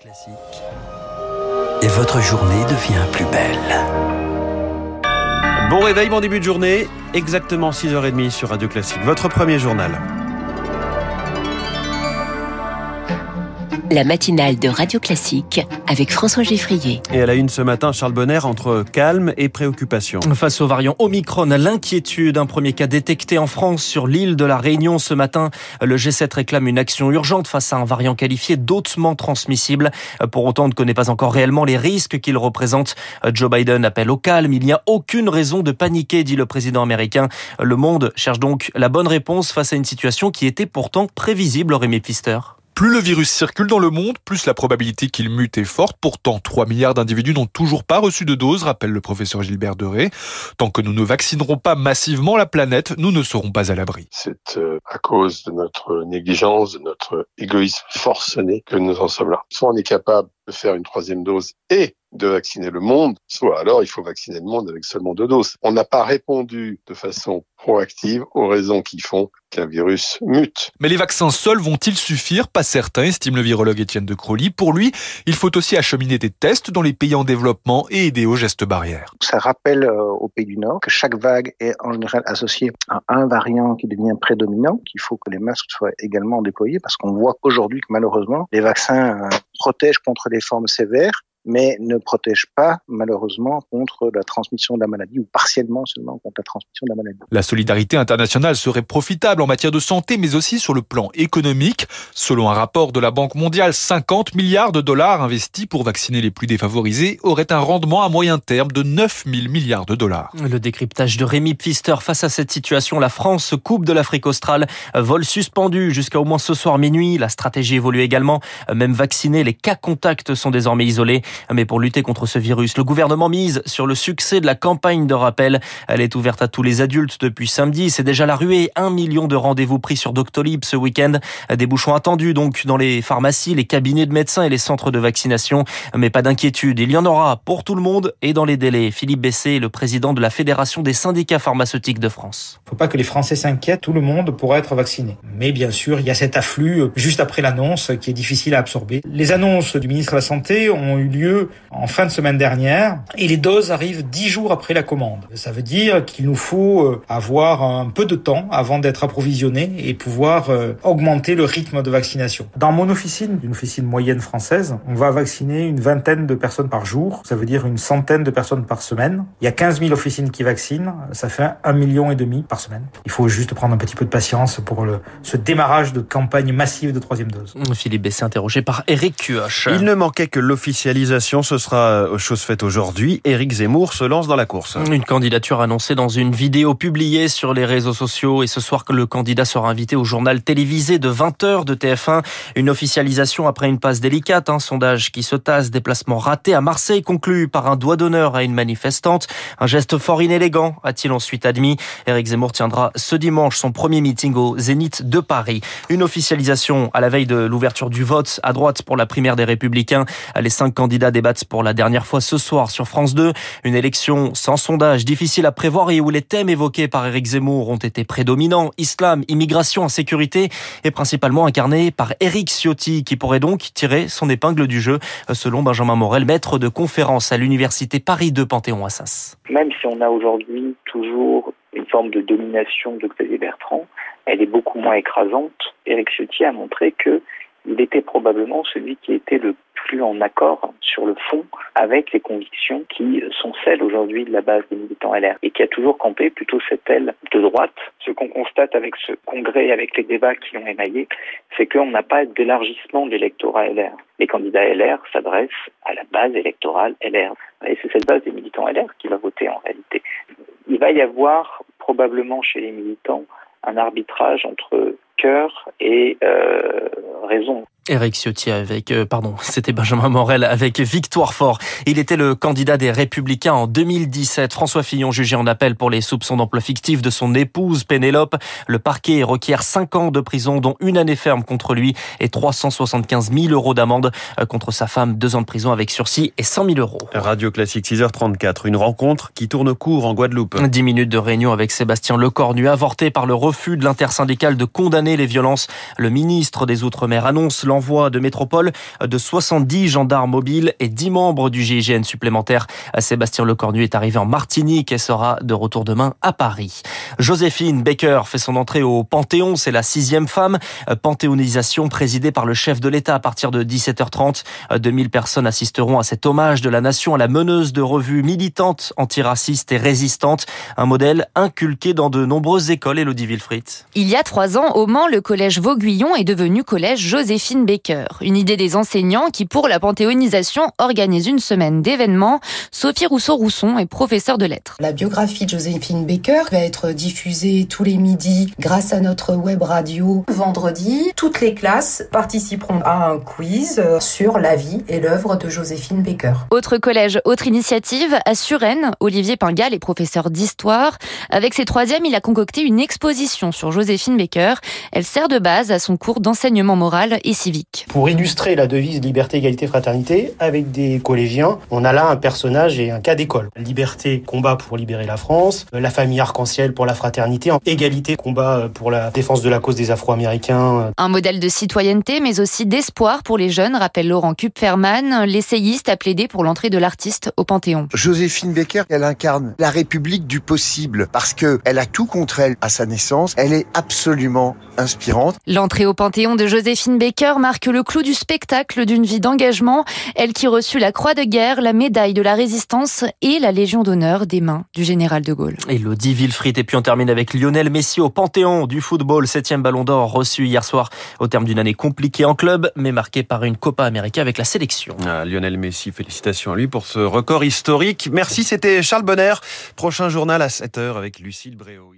Classique. Et votre journée devient plus belle. Bon réveil, bon début de journée. Exactement 6h30 sur Radio Classique. Votre premier journal. La matinale de Radio Classique avec François Geffrier. Et à la une ce matin, Charles Bonner entre calme et préoccupation. Face au variant Omicron, l'inquiétude. Un premier cas détecté en France sur l'île de la Réunion ce matin. Le G7 réclame une action urgente face à un variant qualifié d'autement transmissible. Pour autant, on ne connaît pas encore réellement les risques qu'il représente. Joe Biden appelle au calme. Il n'y a aucune raison de paniquer, dit le président américain. Le monde cherche donc la bonne réponse face à une situation qui était pourtant prévisible, Rémi Pfister. Plus le virus circule dans le monde, plus la probabilité qu'il mute est forte. Pourtant, 3 milliards d'individus n'ont toujours pas reçu de dose, rappelle le professeur Gilbert Deré. Tant que nous ne vaccinerons pas massivement la planète, nous ne serons pas à l'abri. C'est euh, à cause de notre négligence, de notre égoïsme forcené que nous en sommes là. Soit on est capable de faire une troisième dose et de vacciner le monde, soit alors il faut vacciner le monde avec seulement deux doses. On n'a pas répondu de façon proactive aux raisons qui font qu'un virus mute. Mais les vaccins seuls vont-ils suffire? Pas certain, estime le virologue Étienne de Crowley. Pour lui, il faut aussi acheminer des tests dans les pays en développement et aider aux gestes barrières. Ça rappelle euh, aux pays du Nord que chaque vague est en général associée à un variant qui devient prédominant, qu'il faut que les masques soient également déployés parce qu'on voit aujourd'hui que malheureusement, les vaccins euh, protègent contre les formes sévères mais ne protège pas malheureusement contre la transmission de la maladie ou partiellement seulement contre la transmission de la maladie. La solidarité internationale serait profitable en matière de santé mais aussi sur le plan économique. Selon un rapport de la Banque mondiale, 50 milliards de dollars investis pour vacciner les plus défavorisés auraient un rendement à moyen terme de 9 000 milliards de dollars. Le décryptage de Rémi Pfister face à cette situation, la France se coupe de l'Afrique australe, vol suspendu jusqu'à au moins ce soir minuit, la stratégie évolue également, même vaccinés, les cas contacts sont désormais isolés. Mais pour lutter contre ce virus, le gouvernement mise sur le succès de la campagne de rappel. Elle est ouverte à tous les adultes depuis samedi. C'est déjà la ruée. Un million de rendez-vous pris sur Doctolib ce week-end. Des bouchons attendus donc dans les pharmacies, les cabinets de médecins et les centres de vaccination. Mais pas d'inquiétude. Il y en aura pour tout le monde et dans les délais. Philippe Bessé le président de la Fédération des syndicats pharmaceutiques de France. Faut pas que les Français s'inquiètent. Tout le monde pourra être vacciné. Mais bien sûr, il y a cet afflux euh, juste après l'annonce qui est difficile à absorber. Les annonces du ministre de la Santé ont eu en fin de semaine dernière et les doses arrivent dix jours après la commande. Ça veut dire qu'il nous faut euh, avoir un peu de temps avant d'être approvisionné et pouvoir euh, augmenter le rythme de vaccination. Dans mon officine, une officine moyenne française, on va vacciner une vingtaine de personnes par jour. Ça veut dire une centaine de personnes par semaine. Il y a 15 000 officines qui vaccinent. Ça fait un million et demi par semaine. Il faut juste prendre un petit peu de patience pour le, ce démarrage de campagne massive de troisième dose. Philippe Bessé interrogé par Eric Cuoche. Il ne manquait que l'officialisation ce sera euh, chose faite aujourd'hui. Éric Zemmour se lance dans la course. Une candidature annoncée dans une vidéo publiée sur les réseaux sociaux. Et ce soir, le candidat sera invité au journal télévisé de 20h de TF1. Une officialisation après une passe délicate. Un sondage qui se tasse. Déplacement raté à Marseille, conclu par un doigt d'honneur à une manifestante. Un geste fort inélégant, a-t-il ensuite admis. Éric Zemmour tiendra ce dimanche son premier meeting au Zénith de Paris. Une officialisation à la veille de l'ouverture du vote à droite pour la primaire des Républicains. Les cinq candidats débattent pour la dernière fois ce soir sur France 2. Une élection sans sondage, difficile à prévoir et où les thèmes évoqués par Éric Zemmour ont été prédominants. Islam, immigration, insécurité et principalement incarnés par Éric Ciotti qui pourrait donc tirer son épingle du jeu selon Benjamin Morel, maître de conférence à l'université Paris 2 Panthéon-Assas. Même si on a aujourd'hui toujours une forme de domination de Xavier Bertrand, elle est beaucoup moins écrasante. Éric Ciotti a montré que il était probablement celui qui était le plus en accord sur le fond avec les convictions qui sont celles aujourd'hui de la base des militants LR et qui a toujours campé plutôt cette aile de droite. Ce qu'on constate avec ce congrès avec les débats qui l'ont émaillé, c'est qu'on n'a pas d'élargissement de l'électorat LR. Les candidats LR s'adressent à la base électorale LR. Et c'est cette base des militants LR qui va voter en réalité. Il va y avoir probablement chez les militants un arbitrage entre cœur et euh, raison. Eric Ciotti avec, euh, pardon, c'était Benjamin Morel avec Victoire Fort. Il était le candidat des Républicains en 2017. François Fillon jugé en appel pour les soupçons d'emploi fictif de son épouse Pénélope. Le parquet requiert 5 ans de prison, dont une année ferme contre lui et 375 000 euros d'amende euh, contre sa femme. Deux ans de prison avec sursis et 100 000 euros. Radio Classique 6h34. Une rencontre qui tourne court en Guadeloupe. 10 minutes de réunion avec Sébastien Lecornu, avorté par le refus de l'intersyndicale de condamner les violences. Le ministre des Outre-mer annonce l'envoi l'envoi de métropole de 70 gendarmes mobiles et 10 membres du GIGN supplémentaire. Sébastien Lecornu est arrivé en Martinique et sera de retour demain à Paris. Joséphine Baker fait son entrée au Panthéon. C'est la sixième femme. Panthéonisation présidée par le chef de l'État à partir de 17h30. 2000 personnes assisteront à cet hommage de la nation à la meneuse de revue militante, antiraciste et résistante. Un modèle inculqué dans de nombreuses écoles, Elodie Wilfried. Il y a trois ans, au Mans, le collège Vauguillon est devenu collège Joséphine Baker. Une idée des enseignants qui, pour la panthéonisation, organisent une semaine d'événements. Sophie Rousseau-Rousson est professeure de lettres. La biographie de Joséphine Baker va être diffusée tous les midis grâce à notre web radio. Vendredi, toutes les classes participeront à un quiz sur la vie et l'œuvre de Joséphine Baker. Autre collège, autre initiative, à Suresnes, Olivier Pingal est professeur d'histoire. Avec ses troisièmes, il a concocté une exposition sur Joséphine Baker. Elle sert de base à son cours d'enseignement moral et civique. Pour illustrer la devise liberté, égalité, fraternité, avec des collégiens, on a là un personnage et un cas d'école. Liberté, combat pour libérer la France. La famille arc-en-ciel pour la fraternité. Égalité, combat pour la défense de la cause des Afro-Américains. Un modèle de citoyenneté, mais aussi d'espoir pour les jeunes, rappelle Laurent Kupferman, l'essayiste a plaidé pour l'entrée de l'artiste au Panthéon. Joséphine Baker, elle incarne la République du possible parce que elle a tout contre elle à sa naissance. Elle est absolument inspirante. L'entrée au Panthéon de Joséphine Baker marque le clou du spectacle d'une vie d'engagement. Elle qui reçut la Croix de guerre, la médaille de la résistance et la Légion d'honneur des mains du général de Gaulle. Elodie Wilfried. Et puis on termine avec Lionel Messi au Panthéon du football. Septième ballon d'or reçu hier soir au terme d'une année compliquée en club, mais marquée par une Copa América avec la sélection. Ah, Lionel Messi, félicitations à lui pour ce record historique. Merci, c'était Charles Bonner. Prochain journal à 7h avec Lucille Bréau.